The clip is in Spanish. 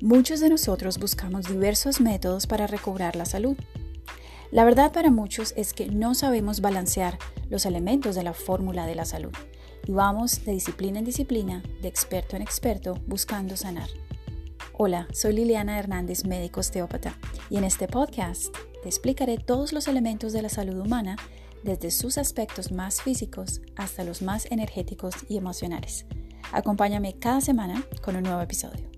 Muchos de nosotros buscamos diversos métodos para recobrar la salud. La verdad para muchos es que no sabemos balancear los elementos de la fórmula de la salud y vamos de disciplina en disciplina, de experto en experto, buscando sanar. Hola, soy Liliana Hernández, médico osteópata, y en este podcast te explicaré todos los elementos de la salud humana desde sus aspectos más físicos hasta los más energéticos y emocionales. Acompáñame cada semana con un nuevo episodio.